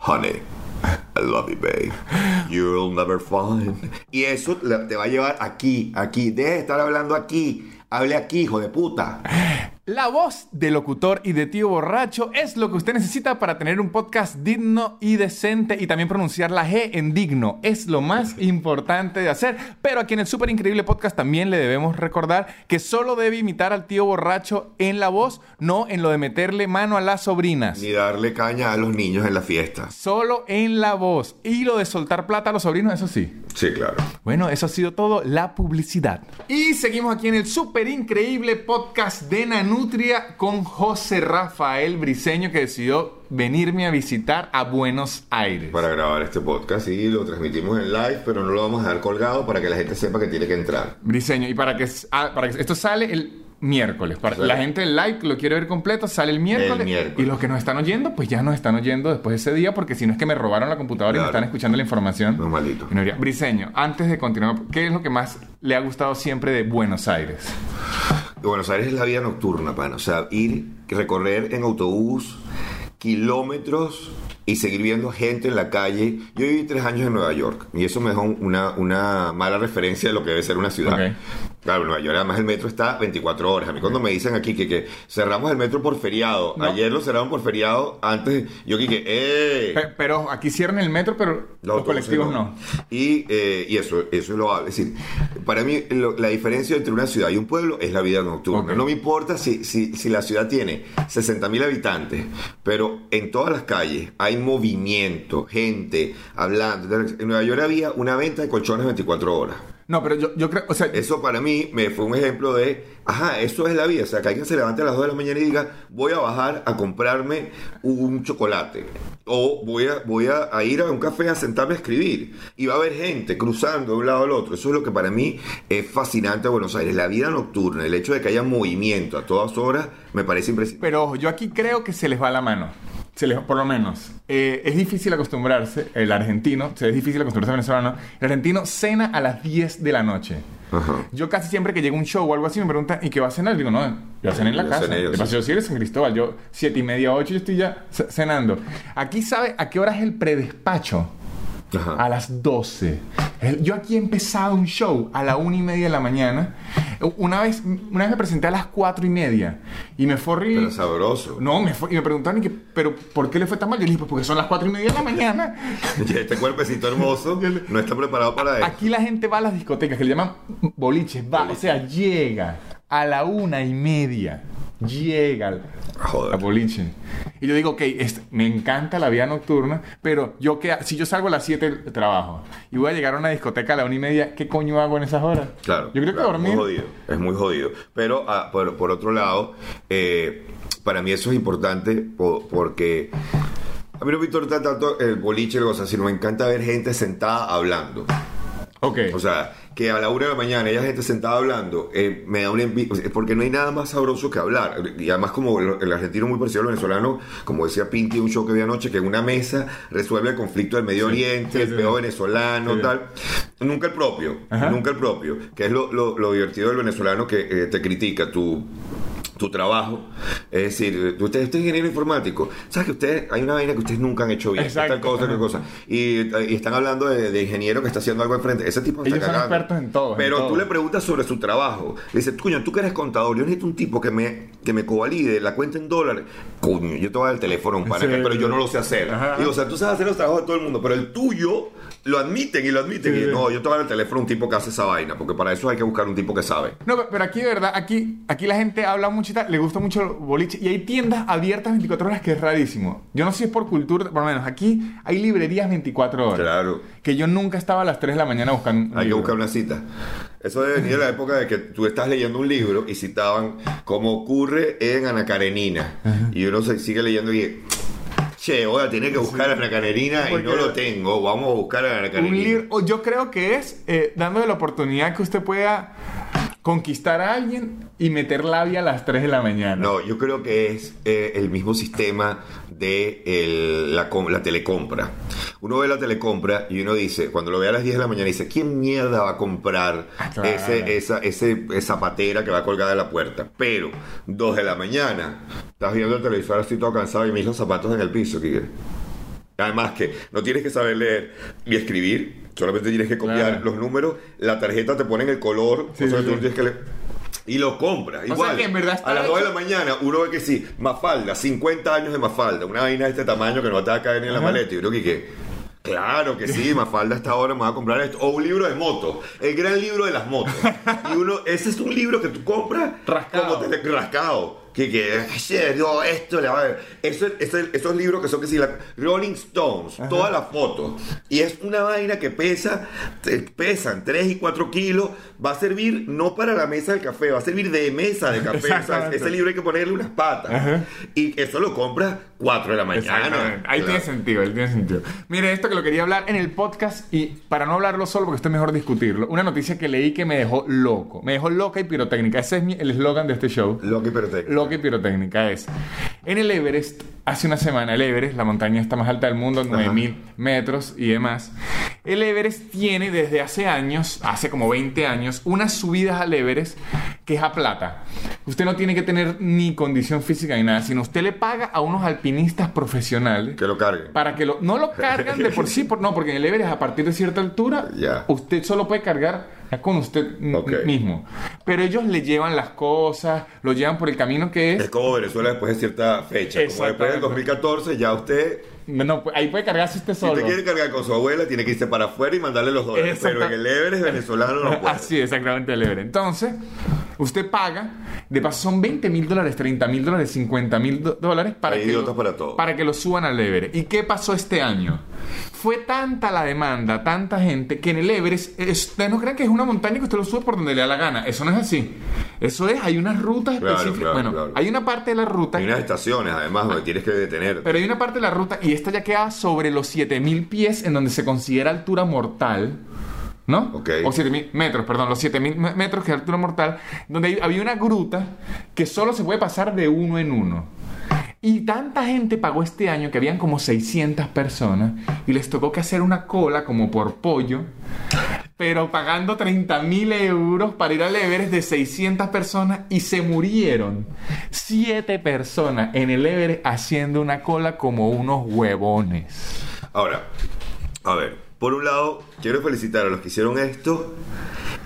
Honey. I love you, babe. You'll never find. Y eso te va a llevar aquí, aquí. Deje de estar hablando aquí. Hable aquí, hijo de puta. La voz de locutor y de tío borracho es lo que usted necesita para tener un podcast digno y decente y también pronunciar la G en digno. Es lo más importante de hacer. Pero aquí en el súper increíble podcast también le debemos recordar que solo debe imitar al tío borracho en la voz, no en lo de meterle mano a las sobrinas. Ni darle caña a los niños en la fiesta. Solo en la voz. Y lo de soltar plata a los sobrinos, eso sí. Sí, claro. Bueno, eso ha sido todo la publicidad. Y seguimos aquí en el súper increíble podcast de Nanu Nutria con José Rafael Briseño que decidió venirme a visitar a Buenos Aires. Para grabar este podcast y lo transmitimos en live, pero no lo vamos a dejar colgado para que la gente sepa que tiene que entrar. Briseño, y para que, ah, para que esto sale el miércoles. Para la gente del like lo quiere ver completo, sale el miércoles, Y los que nos están oyendo, pues ya nos están oyendo después de ese día, porque si no es que me robaron la computadora y me están escuchando la información. Normalito. Briseño, antes de continuar, ¿qué es lo que más le ha gustado siempre de Buenos Aires? Buenos Aires es la vida nocturna, pan. O sea, ir, recorrer en autobús kilómetros y seguir viendo gente en la calle. Yo viví tres años en Nueva York y eso me dejó una, una mala referencia de lo que debe ser una ciudad. Claro, Nueva York, además el metro está 24 horas. A mí cuando me dicen aquí que, que cerramos el metro por feriado, ayer lo cerraron por feriado, antes yo que ¡eh! Pero, aquí cierran el metro, pero los, colectivos no. Y, eh, y, eso, eso es lo Es decir, para mí la diferencia entre una ciudad y un pueblo es la vida nocturna. No me importa si, si, si la ciudad tiene 60.000 habitantes, pero en todas las calles hay movimiento, gente hablando. En Nueva York había una venta de colchones 24 horas. No, pero yo, yo creo, o sea... Eso para mí me fue un ejemplo de, ajá, eso es la vida. O sea, que alguien se levante a las 2 de la mañana y diga, voy a bajar a comprarme un chocolate. O voy a, voy a, ir a un café a sentarme a escribir. Y va a haber gente cruzando de un lado al otro. Eso es lo que para mí es fascinante de Buenos Aires. La vida nocturna, el hecho de que haya movimiento a todas horas, me parece impresionante. Pero yo aquí creo que se les va la mano por lo menos, eh, es difícil acostumbrarse, el argentino, es difícil acostumbrarse al venezolano, el argentino cena a las 10 de la noche. Yo casi siempre que llego a un show o algo así me preguntan, ¿y qué va a cenar? Digo, no, yo cené en la casa. de paso, si eres en Cristóbal, yo siete y media, ocho, yo estoy ya cenando. Aquí sabe a qué hora es el predespacho a las 12. Yo aquí he empezado un show a la una y media de la mañana. Una vez, una vez me presenté a las cuatro y media y me fue horrible. Pero sabroso. No, me fue, y me preguntaron, que, ¿pero por qué le fue tan mal? Yo le dije, pues porque son las cuatro y media de la mañana. este cuerpecito hermoso no está preparado para eso. Aquí la gente va a las discotecas que le llaman boliches, va, o sea, llega a la una y media llega a boliche. Y yo digo, ok, me encanta la vida nocturna, pero yo que si yo salgo a las 7 trabajo y voy a llegar a una discoteca a la una y media, ¿qué coño hago en esas horas? Claro. Yo creo que dormir. Es muy jodido, es muy jodido. Pero ah, por, otro lado, eh, para mí eso es importante porque a mí no me importa tanto el boliche, o sea, sino me encanta ver gente sentada hablando. Ok. O sea, que a la una de la mañana ella gente sentada hablando, eh, me da una envidia, porque no hay nada más sabroso que hablar. Y además como el, argentino muy parecido al venezolano, como decía Pinti en un show que vi anoche, que en una mesa resuelve el conflicto del Medio Oriente, el peo venezolano, tal. Nunca el propio, nunca el propio, que es lo, divertido del venezolano que eh, te critica tu tu trabajo. Es decir, usted, usted es ingeniero informático. ¿Sabes que usted hay una vaina que ustedes nunca han hecho bien? Exacto. Tal cosa, tal cosa. Y, y están hablando de, de ingeniero que está haciendo algo enfrente. Ese tipo está Ellos son cagando. expertos en todo, en Pero todo. tú le preguntas sobre su trabajo. Le dices, coño, tú que eres contador, yo necesito un tipo que me, que me covalide la cuenta en dólares. Coño, yo te voy a dar el teléfono un pana, Sí, pero yo no lo sé hacer. Ajá. Digo, o sea, tú sabes hacer los trabajos de todo el mundo, pero el tuyo lo admiten y lo admiten. Sí, y sí. no, yo te voy a el teléfono a un tipo que hace esa vaina, porque para eso hay que buscar un tipo que sabe. No, pe- pero aquí de verdad, aquí, aquí la gente habla tal, le gusta mucho el boliche y hay tiendas abiertas 24 horas que es rarísimo. Yo no sé si es por cultura, por lo menos aquí hay librerías 24 horas. Claro. Que yo nunca estaba a las 3 de la mañana buscando. un Hay que libro. buscar una cita. Eso debe venir de la época de que tú estás leyendo un libro y citaban como ocurre en Ana Karenina. Y uno se sigue leyendo y che, ahora tiene que buscar a Ana Karenina y no lo tengo. Vamos a buscar a libro, o yo creo que es eh, dándole la oportunidad que usted pueda conquistar a alguien y meter labia a las 3 de la mañana. No, yo creo que es eh, el mismo sistema de el- la, com- la telecompra. Uno ve la telecompra y uno dice, cuando lo ve a las 10 de la mañana, dice, ¿quién mierda va a comprar Ah, claro. ese, esa, ese, esa patera que va colgada en la puerta? Pero, 2 de la mañana, estás viendo el televisor así todo cansado y los zapatos en el piso, Kike. Además que no tienes que saber leer ni escribir, solamente tienes que copiar Claro. los números, la tarjeta te pone en el color, Sí, o sea, sí, tú sí. no tienes que leer. Y lo compras. sea Igual, que en verdad está a las 2 de la mañana uno ve que sí, Mafalda, 50 años de Mafalda, una vaina de este tamaño que no te va a caer ni en la maleta. Y uno que, que, claro que sí, Mafalda hasta ahora me va a comprar esto. O un libro de motos, el gran libro de las motos. Y uno, ese es un libro que tú compras Rascado. como te- rascado. Que, que, "Che, no, esto le va a ver. Eso, eso- esos libros que son que si la Rolling Stones, todas las fotos. Y es una vaina que pesa, pesan 3 y 4 kilos. Va a servir no para la mesa del café, va a servir de mesa de café. O sea, ese libro hay que ponerle unas patas. Ajá. Y eso lo compras 4 de la mañana. Ahí Claro. tiene sentido, ahí tiene sentido. Mire, esto que lo quería hablar en el podcast y para no hablarlo solo, porque esto es mejor discutirlo, una noticia que leí que me dejó loco. Me dejó loca y pirotécnica. Ese es mi- el eslogan de este show. Loca y pirotécnica es. En el Everest, hace una semana, el Everest, la montaña está más alta del mundo, 9000 metros y demás. El Everest tiene desde hace años, hace como 20 años, unas subidas al Everest que es a plata. Usted no tiene que tener ni condición física ni nada, sino usted le paga a unos alpinistas profesionales que lo carguen. para que lo, no lo cargan de por sí, por, no, porque en el Everest a partir de cierta altura, Ya. usted solo puede cargar con usted mismo. Pero ellos le llevan las cosas, lo llevan por el camino que es. Es como Venezuela después de cierta fecha. Como después del Exactamente. 2014, ya usted No, pues, ahí puede cargarse usted Si solo. usted quiere cargar con su abuela, tiene que irse para afuera y mandarle los dólares. Pero en el Everest venezolano no puede. Así, exactamente, el Everest. Entonces, usted paga, de paso son 20 mil dólares, 30 mil dólares, 50 mil dólares para, Hay que idiotas lo, para todo. para que lo suban al Everest. ¿Y qué pasó este año? Fue tanta la demanda, tanta gente, que en el Everest, es- ustedes no crean que es una montaña que usted lo sube por donde le da la gana. Eso no es así. Eso es, hay unas rutas Claro, específicas. claro, bueno, claro. hay una parte de la ruta. Hay unas estaciones, además, donde tienes que detenerte. Pero hay una parte de la ruta, y esta ya queda sobre los 7000 pies, en donde se considera altura mortal. ¿No? Ok. O 7000 metros, perdón, los 7000 me- metros que es altura mortal, donde había una gruta que solo se puede pasar de uno en uno. Y tanta gente pagó este año que habían como 600 personas y les tocó que hacer una cola como por pollo, pero pagando 30 mil euros para ir al Everest de 600 personas y se murieron 7 personas en el Everest haciendo una cola como unos huevones. Ahora, a ver, por un lado, quiero felicitar a los que hicieron esto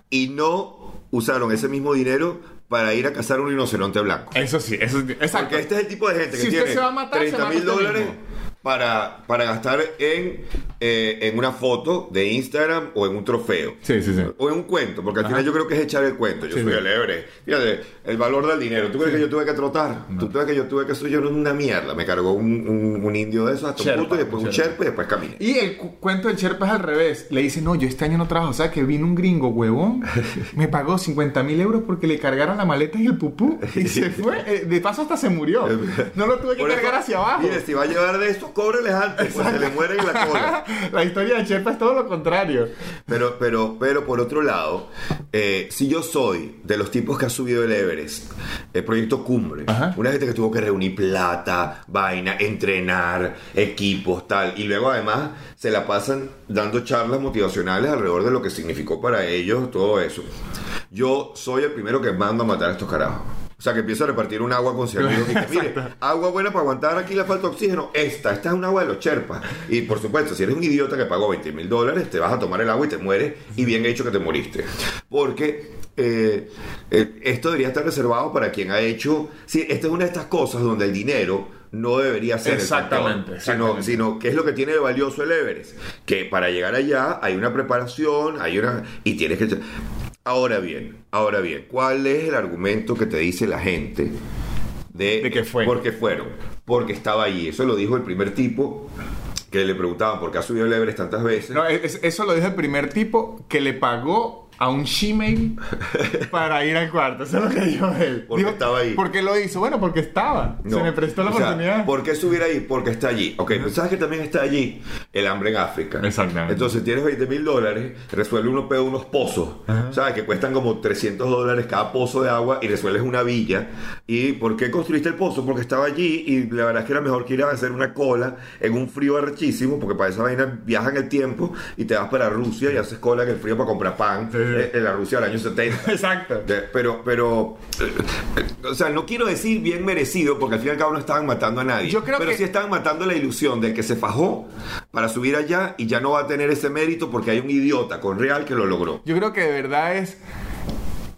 y no usaron ese mismo dinero para ir a cazar un rinoceronte blanco. Eso sí, eso sí, exacto. Porque este es el tipo de gente que Si usted tiene se va a matar, se 30 mata mil usted dólares mismo. Para, para gastar en, eh, en una foto de Instagram o en un trofeo. Sí, sí, sí. O en un cuento, porque al Ajá. final yo creo que es echar el cuento. Yo Sí, soy sí. el Everest. Fíjate, el valor del dinero. ¿Tú crees que yo tuve que trotar? ¿Tú crees que yo tuve que subir una mierda? Me cargó un, un- un indio de esos hasta Sherpa, un punto y después un un Sherpa. Y después caminé. Y el cu- cuento del Sherpa es al revés. Le dice, no, yo este año no trabajo. O sea, que vino un gringo huevón, me pagó 50 mil euros porque le cargaron la maleta y el pupú. Y se fue. Eh, De paso hasta se murió. No lo tuve que Por eso, cargar hacia abajo. Mire, si va a llevar de esto, cóbreles antes, pues se le mueren en la cola. la historia del Sherpa es todo lo contrario. Pero, pero, pero por otro lado, eh, si yo soy de los tipos que ha subido el Everest, el proyecto Cumbre, Ajá. una gente que tuvo que reunir plata, vaina, entrenar, equipos, tal, y luego además se la pasan dando charlas motivacionales alrededor de lo que significó para ellos todo eso. Yo soy el primero que mando a matar a estos carajos. O sea, que empieza a repartir un agua con cianuro. Y que, mire, agua buena para aguantar aquí le falta oxígeno. Esta, esta es un agua de los Sherpas. Y por supuesto, si eres un idiota que pagó 20 mil dólares, te vas a tomar el agua y te mueres. Y bien hecho que te moriste. Porque eh, eh, esto debería estar reservado para quien ha hecho. Sí, esta es una de estas cosas donde el dinero no debería ser exactamente, el factor, Sino, sino que es lo que tiene de valioso el Everest. Que para llegar allá hay una preparación, hay una. y tienes que. Ahora bien, ahora bien, ¿cuál es el argumento que te dice la gente de, de que fue? Porque fueron, porque estaba allí. Eso lo dijo el primer tipo que le preguntaban por qué ha subido el Everest tantas veces. No, es, eso lo dijo el primer tipo que le pagó a un Gmail para ir al cuarto. Eso es lo que dijo él. Porque estaba ahí. ¿Por qué lo hizo? Bueno, porque estaba. No. Se me prestó la O sea, oportunidad. ¿Por qué subir ahí? Porque está allí. Ok, pero ¿sabes que también está allí? El hambre en África. Exactamente. Entonces tienes 20 mil dólares, resuelve uno pedo unos pozos, ¿sabes? Que cuestan como 300 dólares cada pozo de agua y resuelves una villa. ¿Y por qué construiste el pozo? Porque estaba allí y la verdad es que era mejor que ir a hacer una cola en un frío arrechísimo, porque para esa vaina viaja en el tiempo y te vas para Rusia y haces cola en el frío para comprar pan Sí. En la Rusia del año 70. Exacto. De- pero, pero, eh, o sea, no quiero decir bien merecido, porque al fin y al cabo no estaban matando a nadie. Yo creo pero que- sí estaban matando la ilusión de que se fajó para subir allá y ya no va a tener ese mérito porque hay un idiota con real que lo logró. Yo creo que de verdad es.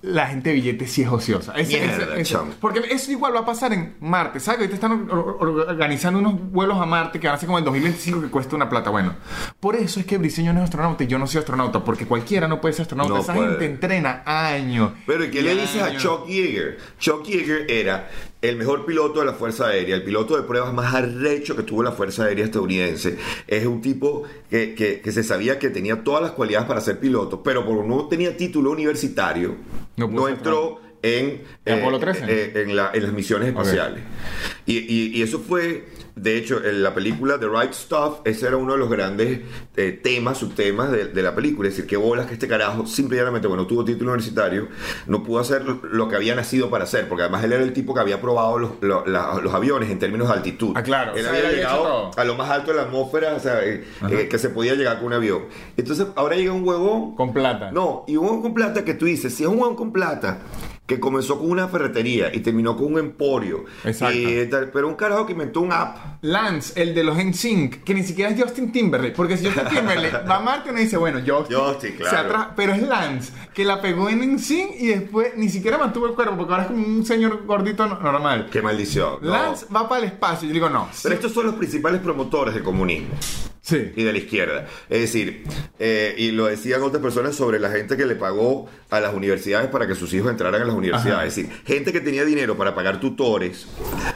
La gente de billetes sí es ociosa. Es- Mierda, es- es- chamo. porque eso igual va a pasar en Marte. ¿Sabes? Ahorita están or- or- organizando unos vuelos a Marte que van a ser como el 2025 que cuesta una plata. Bueno, por eso es que Briceño no es astronauta y yo no soy astronauta. Porque cualquiera no puede ser astronauta. No Esa puede. gente entrena años. Pero ¿y qué le dices a. Chuck Yeager? Chuck Yeager era el mejor piloto de la Fuerza Aérea, el piloto de pruebas más arrecho que tuvo la Fuerza Aérea estadounidense. Es un tipo que, que- que se sabía que tenía todas las cualidades para ser piloto, pero por no tenía título universitario, No entró en, ¿En Apolo 13? eh, en, la- en las misiones espaciales. Y, y- y eso fue, de hecho, en la película The Right Stuff, ese era uno de los grandes eh, temas, subtemas de, de la película. Es decir, qué bolas que este carajo, simplemente, bueno, tuvo título universitario, no pudo hacer lo, que había nacido para hacer, porque además él era el tipo que había probado los, aviones en términos de altitud. Ah, claro, Él o sea, había llegado a lo más alto de la atmósfera, o sea, eh, eh, que se podía llegar con un avión. Entonces, ahora llega un huevón Con plata. no, y un huevón con plata que tú dices, si es un huevón con plata que comenzó con una ferretería y terminó con un emporio, Exacto. y tal, pero un carajo que inventó un app. Lance, el de los NSYNC, que ni siquiera es Justin Timberlake, porque si Justin Timberlake va a Marte uno dice, bueno, Justin, Justin, claro. pero es Lance, que la pegó en NSYNC y después ni siquiera mantuvo el cuerpo, porque ahora es como un señor gordito no- normal. Qué maldición. no. Lance va para el espacio, yo digo, no. Pero estos son los principales promotores del comunismo Sí. y de la izquierda. Es decir, eh, y lo decían otras personas sobre la gente que le pagó a las universidades para que sus hijos entraran a las universidades. Ajá. Es decir, gente que tenía dinero para pagar tutores,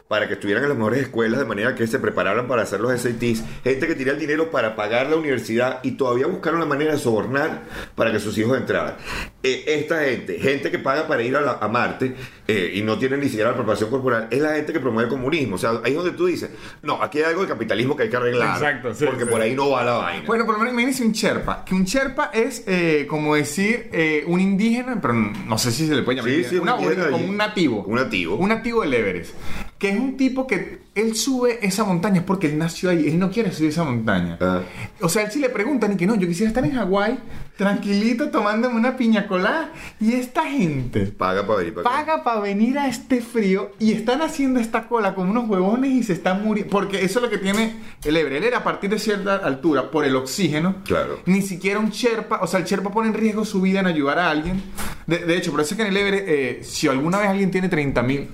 para que estuvieran en las mejores escuelas de manera que se prepararan para hacer los SATs. Gente que tenía el dinero para pagar la universidad y todavía buscaron la manera de sobornar para que sus hijos entraran. Eh, esta gente, gente que paga para ir a, la- a Marte eh, y no tiene ni siquiera la preparación corporal, es la gente que promueve el comunismo. O sea, ahí es donde tú dices, no, aquí hay algo de capitalismo que hay que arreglar. Exacto, sí, porque sí. por ahí no va la vaina. Bueno, por lo menos imagínense un Sherpa. Que un Sherpa es eh, como decir eh, un indígena, pero no sé si se le puede llamar Sí, indígena. Sí, un Una- como allí. un nativo. Un nativo. Un nativo del Everest. Que es un tipo que él sube esa montaña porque él nació ahí. Él no quiere subir esa montaña. Ah. O sea, él sí le preguntan y que no, yo quisiera estar en Hawái, tranquilito, tomándome una piña colada. Y esta gente Paga para venir para paga para venir a este frío y están haciendo esta cola como unos huevones y se están muriendo. Porque eso es lo que tiene el. El Everest, a partir de cierta altura, por el oxígeno, Claro. ni siquiera un Sherpa, o sea, el Sherpa pone en riesgo su vida en ayudar a alguien. De, de hecho, por eso es que en el Everest, eh, si alguna vez alguien tiene 30 mil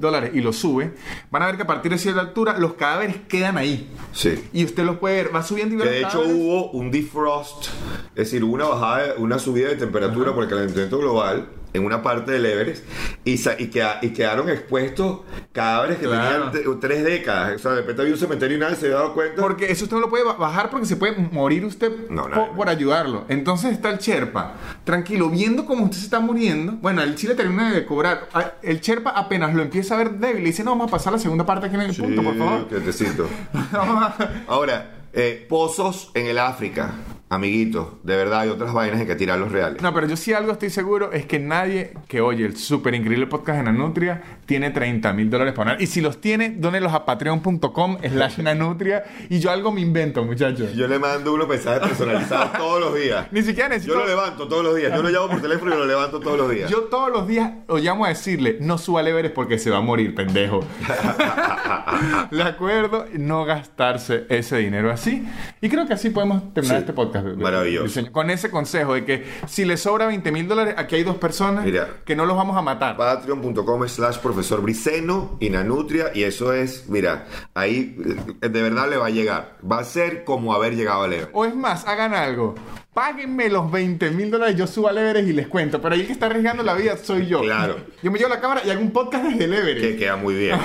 dólares y lo sube, van a ver que a partir de cierta altura los cadáveres quedan ahí. Sí. Y usted los puede ver, va subiendo y los de hecho cadáveres. hubo un defrost, es decir, hubo una bajada, una subida de temperatura por el calentamiento global en una parte del Everest y, y, queda- y quedaron expuestos cadáveres que Claro. tenían te- tres décadas. O sea, de repente había un cementerio y nadie se había dado cuenta. Porque eso usted no lo puede ba- bajar porque se puede morir usted No, po- no, no. por, ayudarlo. Entonces está el Sherpa, tranquilo, viendo cómo usted se está muriendo. Bueno, el Chile termina de cobrar. Ah, El Sherpa apenas lo empieza a ver débil y dice, no, vamos a pasar la segunda parte aquí en el Sí, punto, por favor. Ahora, eh, pozos en el África. Amiguitos, de verdad hay otras vainas en que tirar los reales. No, pero yo sí algo estoy seguro es que nadie que oye el súper increíble podcast de Nanutria tiene 30 mil dólares para donar. Y si los tiene, dónelos a patreon.com slash Nanutria y yo algo me invento, muchachos. Yo le mando unos mensajes personalizados todos los días. Ni siquiera necesito... Yo lo levanto todos los días. Yo lo llamo por teléfono y lo levanto todos los días. Yo todos los días lo llamo a decirle, no suba Everest porque se va a morir, pendejo. ¿De acuerdo? No gastarse ese dinero así. Y creo que así podemos terminar Sí. este podcast. Maravilloso. diseño. Con ese consejo de que si le sobra 20 mil dólares, aquí hay dos personas Mira. que no los vamos a matar. Patreon.com slash profesor Briceno y Nanutria y eso es, mira, ahí eh, de verdad le va a llegar. Va a ser como haber llegado a leer. O es más, hagan algo. Páguenme los 20 mil dólares, yo subo al Everest y les cuento. Pero ahí el que está arriesgando la vida soy yo. Claro. Yo me llevo la cámara y hago un podcast desde el Everest. Que queda muy bien.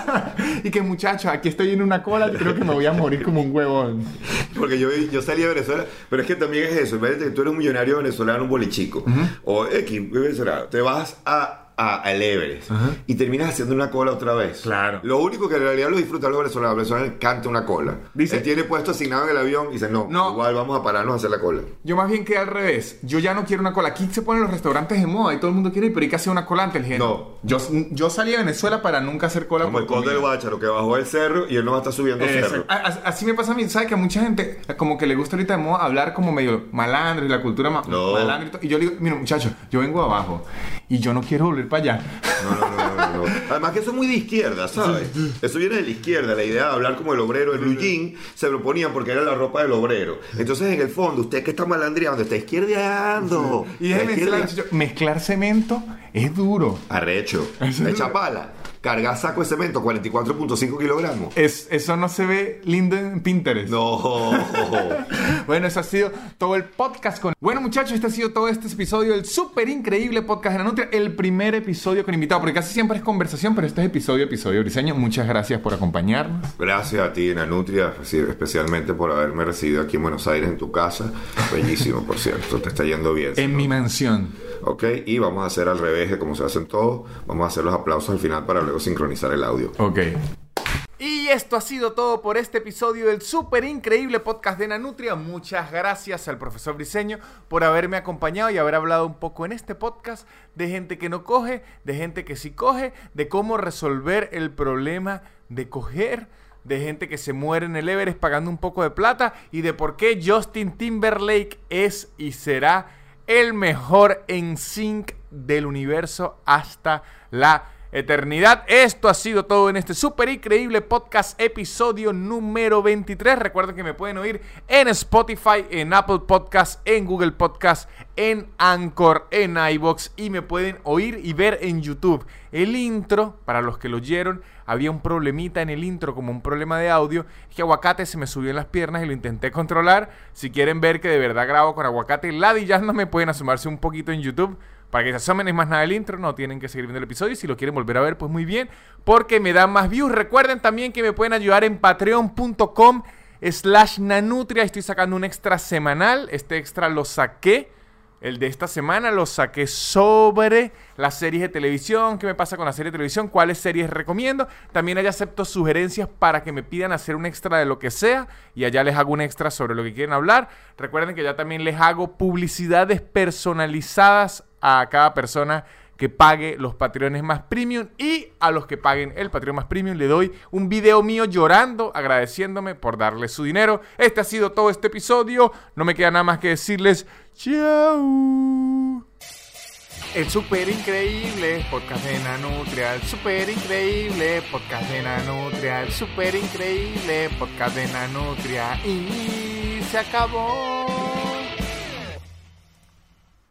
y que muchachos, aquí estoy en una cola y creo que me voy a morir como un huevón. Porque yo, yo salí de Venezuela, pero es que también es eso. Imagínate que tú eres un millonario venezolano, un bolichico, o X venezolano. Te vas a, a, al Everest y terminas haciendo una cola otra vez. Claro. Lo único que en realidad lo disfrutan los venezolanos, los venezolanos les encanta una cola. Dice- Él tiene puesto asignado en el avión y dice, no, No. igual vamos a pararnos a hacer la cola. Yo más bien que al revés. Yo ya no quiero una cola. Aquí se ponen los restaurantes de moda y todo el mundo quiere ir, pero hay que hacer una cola antes. Gente. No. Yo, yo salí de Venezuela para nunca hacer cola Como por el conde del. Bácharo que bajó el cerro y él no va a estar subiendo Exacto. cerro. A- a- Así me pasa a mí, ¿sabes? Que a mucha gente como que le gusta ahorita de moda hablar como medio malandro y la cultura ma- No. malandro y. Y yo le digo, mira muchachos, yo vengo abajo y yo no quiero volver para allá. No, no, no, no, no. Además que eso es muy de izquierda, ¿sabes? Eso viene de la izquierda, la idea de hablar como el obrero. El blue jean se lo ponían porque era la ropa del obrero. Entonces, en el fondo, usted que está malandreando, está izquierdeando. Y muchachos, mezclar cemento es duro. Arrecho. Echa pala. Carga saco de cemento, 44.5 kilogramos. Es, eso no se ve lindo en Pinterest. No. Bueno, eso ha sido todo el podcast con... Bueno, muchachos, este ha sido todo este episodio del súper increíble podcast de la Nutria. El primer episodio con invitado, porque casi siempre es conversación, pero este es episodio, episodio briseño. Muchas gracias por acompañarnos. Gracias a ti, Nanutria, especialmente por haberme recibido aquí en Buenos Aires, en tu casa. Bellísimo, por cierto. Te está yendo bien. En mi mansión. Ok, y vamos a hacer al revés de como se hacen todos. Vamos a hacer los aplausos al final para luego sincronizar el audio. Ok. Y esto ha sido todo por este episodio del súper increíble podcast de Nanutria. Muchas gracias al profesor Briseño por haberme acompañado y haber hablado un poco en este podcast de gente que no coge, de gente que sí coge, de cómo resolver el problema de coger, de gente que se muere en el Everest pagando un poco de plata y de por qué Justin Timberlake es y será el mejor en sync del universo hasta la eternidad. Esto ha sido todo en este súper increíble podcast episodio número 23. Recuerden que me pueden oír en Spotify, en Apple Podcast, en Google Podcast, en Anchor, en iBox y me pueden oír y ver en YouTube. El intro, para los que lo oyeron, había un problemita en el intro, como un problema de audio. Es que aguacate se me subió en las piernas y lo intenté controlar. Si quieren ver que de verdad grabo con aguacate ladillándome, pueden asomarse un poquito en YouTube. Para que se asomen es más nada el intro, no tienen que seguir viendo el episodio. Y si lo quieren volver a ver, pues muy bien, porque me dan más views. Recuerden también que me pueden ayudar en patreon.com slash nanutria. Estoy sacando un extra semanal. Este extra lo saqué. El de esta semana lo saqué sobre las series de televisión, qué me pasa con la serie de televisión, cuáles series recomiendo. También allá acepto sugerencias para que me pidan hacer un extra de lo que sea y allá les hago un extra sobre lo que quieren hablar. Recuerden que ya también les hago publicidades personalizadas a cada persona que pague los Patreones más premium y a los que paguen el Patreon más premium le doy un video mío llorando, agradeciéndome por darle su dinero. Este ha sido todo este episodio. No me queda nada más que decirles chao. El super increíble podcast de Nanutria, super increíble podcast de Nanutria, super increíble podcast de Nanutria y se acabó.